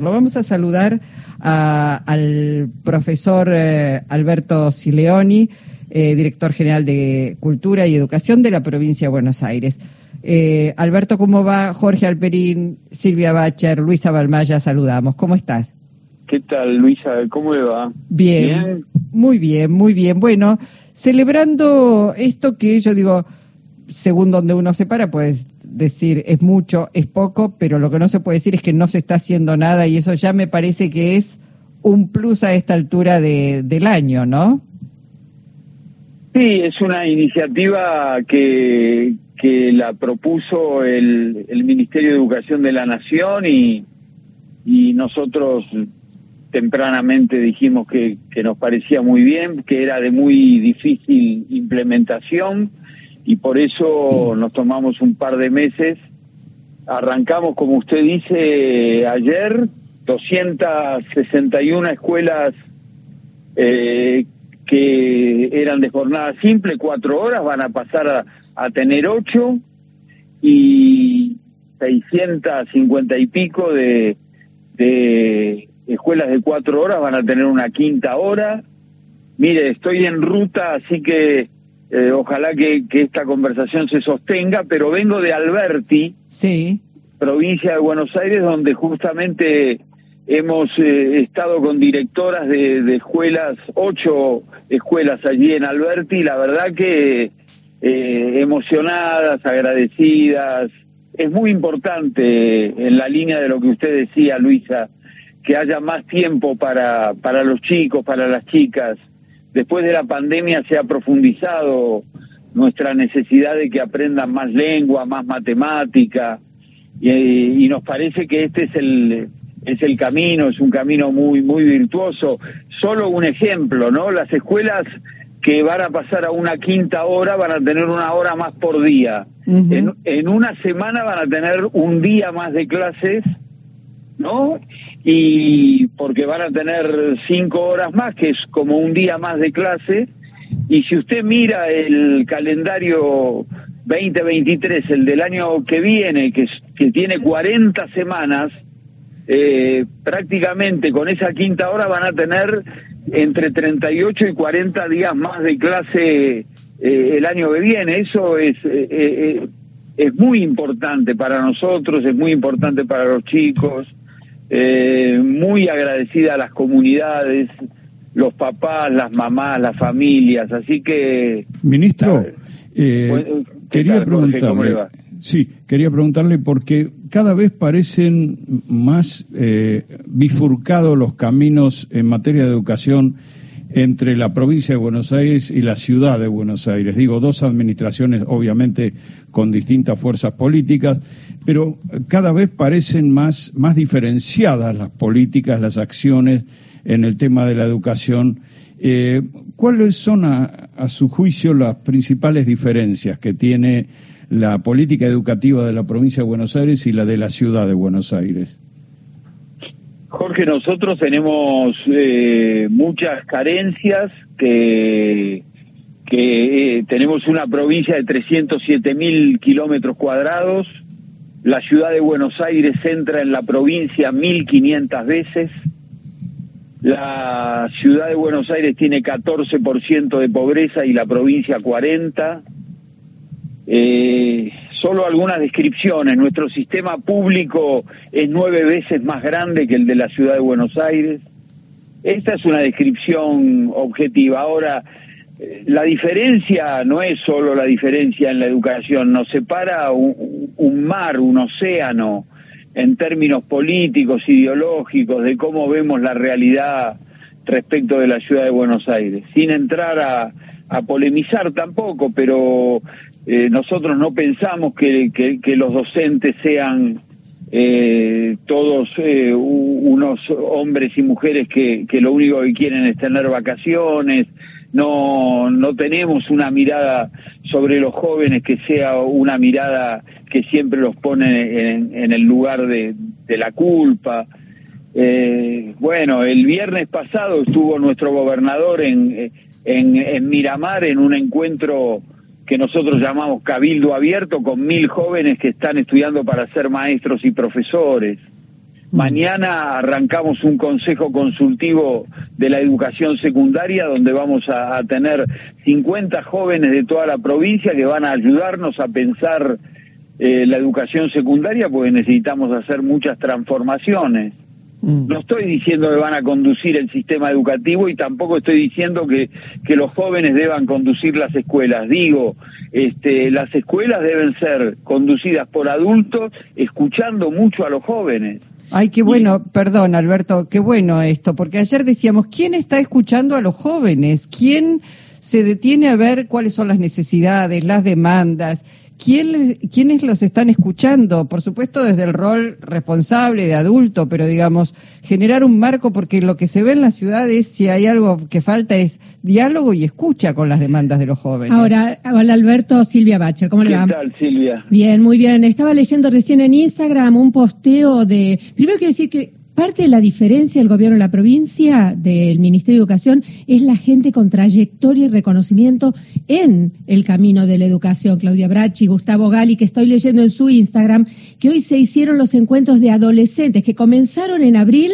Lo vamos a saludar al profesor eh, Alberto Sileoni, eh, director general de Cultura y Educación de la provincia de Buenos Aires. Eh, Alberto, ¿cómo va? Jorge Alperín, Silvia Bacher, Luisa Balmaya, saludamos. ¿Cómo estás? ¿Qué tal, Luisa? ¿Cómo le va? Bien, muy bien, muy bien. Bueno, celebrando esto que yo digo, según donde uno se para, pues decir es mucho, es poco, pero lo que no se puede decir es que no se está haciendo nada y eso ya me parece que es un plus a esta altura de, del año, ¿no? Sí, es una iniciativa que, que la propuso el, el Ministerio de Educación de la Nación y, y nosotros tempranamente dijimos que, que nos parecía muy bien, que era de muy difícil implementación y por eso nos tomamos un par de meses. Arrancamos, como usted dice, ayer, 261 escuelas eh, que eran de jornada simple, cuatro horas, van a pasar a, a tener ocho y 650 y pico de, de escuelas de cuatro horas van a tener una quinta hora. Mire, estoy en ruta, así que eh, ojalá que, esta conversación se sostenga, pero vengo de Alberti, sí. provincia de Buenos Aires, donde justamente hemos eh, estado con directoras de, escuelas, ocho escuelas allí en Alberti, y la verdad que eh, emocionadas, agradecidas. Es muy importante, en la línea de lo que usted decía, Luisa, que haya más tiempo para, para los chicos, para las chicas, Después de la pandemia se ha profundizado nuestra necesidad de que aprendan más lengua, más matemática, y, nos parece que este es el, es el camino, es un camino muy, muy virtuoso. Solo un ejemplo, ¿no? Las escuelas que van a pasar a una quinta hora van a tener una hora más por día. en, en una semana van a tener un día más de clases, ¿no? y porque van a tener cinco horas más, que es como un día más de clase, y si usted mira el calendario 2023, el del año que viene, que, que tiene 40 semanas, eh, prácticamente con esa quinta hora van a tener entre 38 y 40 días más de clase eh, el año que viene. Eso es, eh, es muy importante para nosotros, es muy importante para los chicos eh, muy agradecida a las comunidades, los papás, las mamás, las familias, así que... Ministro, eh, quería preguntarle... Sí, quería preguntarle porque cada vez parecen más eh, bifurcados los caminos en materia de educación entre la provincia de Buenos Aires y la ciudad de Buenos Aires. Digo, dos administraciones obviamente con distintas fuerzas políticas, pero cada vez parecen más, más diferenciadas las políticas, las acciones en el tema de la educación. Eh, ¿Cuáles son, a, a su juicio, las principales diferencias que tiene la política educativa de la provincia de Buenos Aires y la de la ciudad de Buenos Aires? Jorge, nosotros tenemos eh, muchas carencias que, que eh, tenemos una provincia de 307 mil kilómetros cuadrados. La ciudad de Buenos Aires entra en la provincia 1.500 veces. La ciudad de Buenos Aires tiene 14% de pobreza y la provincia 40%. Eh, solo algunas descripciones. Nuestro sistema público es nueve veces más grande que el de la ciudad de Buenos Aires. Esta es una descripción objetiva. Ahora, eh, la diferencia no es solo la diferencia en la educación, nos separa un, mar, un océano, en términos políticos, ideológicos, de cómo vemos la realidad respecto de la ciudad de Buenos Aires, sin entrar a, a polemizar tampoco, pero eh, nosotros no pensamos que, los docentes sean eh, todos eh, unos hombres y mujeres que, que lo único que quieren es tener vacaciones, no, no tenemos una mirada sobre los jóvenes que sea una mirada que siempre los pone en, en el lugar de, de la culpa. Eh, bueno, el viernes pasado estuvo nuestro gobernador en, en, en Miramar en un encuentro que nosotros llamamos Cabildo Abierto, con mil jóvenes que están estudiando para ser maestros y profesores. Mm. Mañana arrancamos un consejo consultivo de la educación secundaria donde vamos a, tener 50 jóvenes de toda la provincia que van a ayudarnos a pensar eh, la educación secundaria porque necesitamos hacer muchas transformaciones. Mm. No estoy diciendo que van a conducir el sistema educativo y tampoco estoy diciendo que, que los jóvenes deban conducir las escuelas. Digo, este, las escuelas deben ser conducidas por adultos escuchando mucho a los jóvenes. Ay, qué bueno, perdón Alberto, qué bueno esto, porque ayer decíamos, ¿quién está escuchando a los jóvenes? ¿Quién se detiene a ver cuáles son las necesidades, las demandas? ¿Quién, ¿Quiénes los están escuchando? Por supuesto desde el rol responsable de adulto, pero digamos, generar un marco porque lo que se ve en las ciudades, si hay algo que falta es diálogo y escucha con las demandas de los jóvenes. Ahora, hola Alberto, Silvia Bacher, ¿cómo le va? ¿Qué tal, Silvia? Bien, muy bien. Estaba leyendo recién en Instagram un posteo de... Primero quiero decir que Parte de la diferencia del gobierno de la provincia, del Ministerio de Educación, es la gente con trayectoria y reconocimiento en el camino de la educación. Claudia Brachi, Gustavo Gali, que estoy leyendo en su Instagram, que hoy se hicieron los encuentros de adolescentes que comenzaron en abril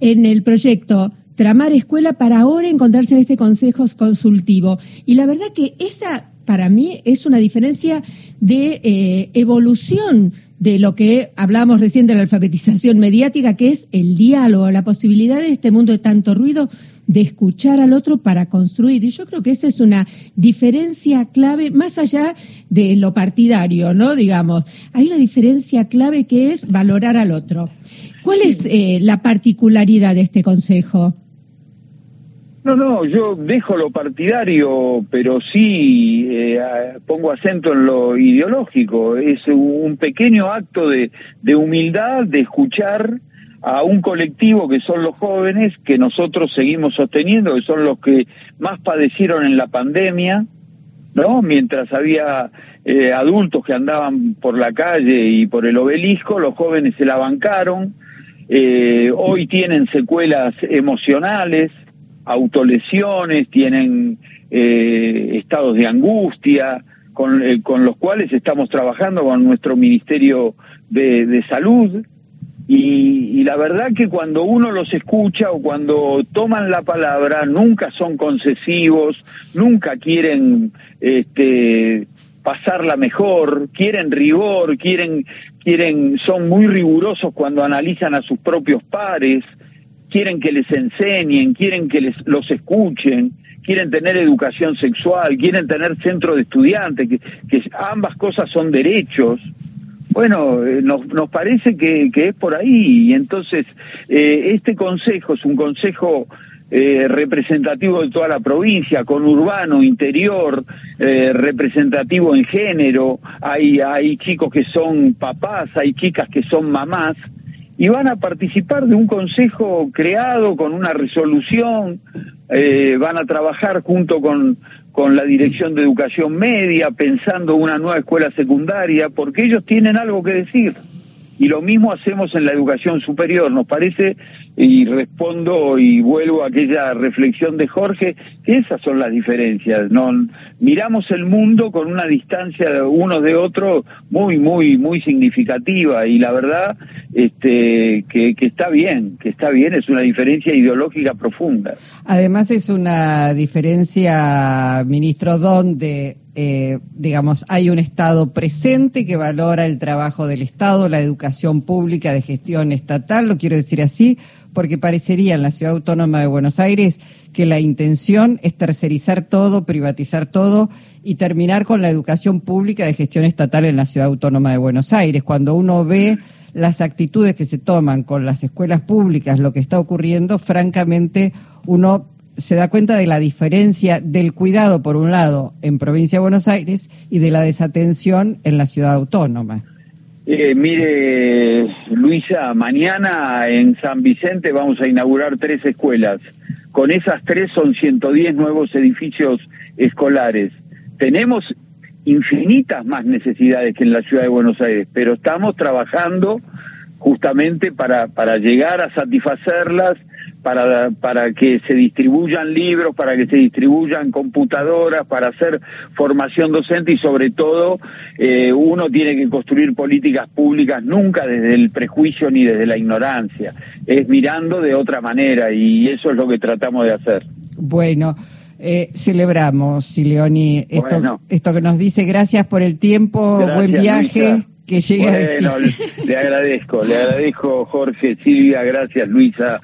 en el proyecto Tramar Escuela para ahora encontrarse en este consejo consultivo. Y la verdad que esa para mí es una diferencia de eh, evolución de lo que hablamos recién de la alfabetización mediática, que es el diálogo, la posibilidad de este mundo de tanto ruido de escuchar al otro para construir. Y yo creo que esa es una diferencia clave, más allá de lo partidario, ¿no? Digamos, hay una diferencia clave que es valorar al otro. ¿Cuál es eh, la particularidad de este consejo? No, no, yo dejo lo partidario, pero sí eh, pongo acento en lo ideológico. Es un pequeño acto de, de humildad, de escuchar a un colectivo que son los jóvenes, que nosotros seguimos sosteniendo, que son los que más padecieron en la pandemia, ¿no? Mientras había eh, adultos que andaban por la calle y por el obelisco, los jóvenes se la bancaron, eh, hoy tienen secuelas emocionales, autolesiones, tienen eh, estados de angustia, con, eh, los cuales estamos trabajando con nuestro Ministerio de Salud. Y, y, la verdad que cuando uno los escucha o cuando toman la palabra, nunca son concesivos, nunca quieren este, pasarla mejor, quieren rigor, quieren, quieren, son muy rigurosos cuando analizan a sus propios pares, quieren que les enseñen, quieren que les, los escuchen, quieren tener educación sexual, quieren tener centro de estudiantes, que, que ambas cosas son derechos. Bueno, eh, nos, nos parece que, que, es por ahí y entonces eh, este consejo es un consejo eh, representativo de toda la provincia, con urbano, interior, eh, representativo en género, hay, hay chicos que son papás, hay chicas que son mamás, y van a participar de un consejo creado con una resolución, eh, van a trabajar junto con, con la Dirección de Educación Media, pensando una nueva escuela secundaria, porque ellos tienen algo que decir. Y lo mismo hacemos en la educación superior. Nos parece, y respondo y vuelvo a aquella reflexión de Jorge, que esas son las diferencias. No, miramos el mundo con una distancia unos de otros muy, muy, muy significativa. Y la verdad, este, que, que está bien, que está bien, es una diferencia ideológica profunda. Además es una diferencia, ministro, donde eh, digamos, hay un Estado presente que valora el trabajo del Estado, la educación pública de gestión estatal, lo quiero decir así, porque parecería en la Ciudad Autónoma de Buenos Aires que la intención es tercerizar todo, privatizar todo y terminar con la educación pública de gestión estatal en la Ciudad Autónoma de Buenos Aires. Cuando uno ve las actitudes que se toman con las escuelas públicas, lo que está ocurriendo, francamente uno se da cuenta de la diferencia del cuidado, por un lado, en provincia de Buenos Aires y de la desatención en la ciudad autónoma. Eh, mire, Luisa, mañana en San Vicente vamos a inaugurar tres escuelas. Con esas tres son 110 nuevos edificios escolares. Tenemos infinitas más necesidades que en la ciudad de Buenos Aires, pero estamos trabajando justamente para, para llegar a satisfacerlas para, para que se distribuyan libros, para que se distribuyan computadoras, para hacer formación docente y sobre todo eh, uno tiene que construir políticas públicas nunca desde el prejuicio ni desde la ignorancia, es mirando de otra manera y eso es lo que tratamos de hacer. Bueno. Eh, celebramos, Sileoni, esto, esto que nos dice. Gracias por el tiempo, buen viaje. Que llegue bueno, le agradezco, le agradezco Jorge, Silvia, gracias Luisa.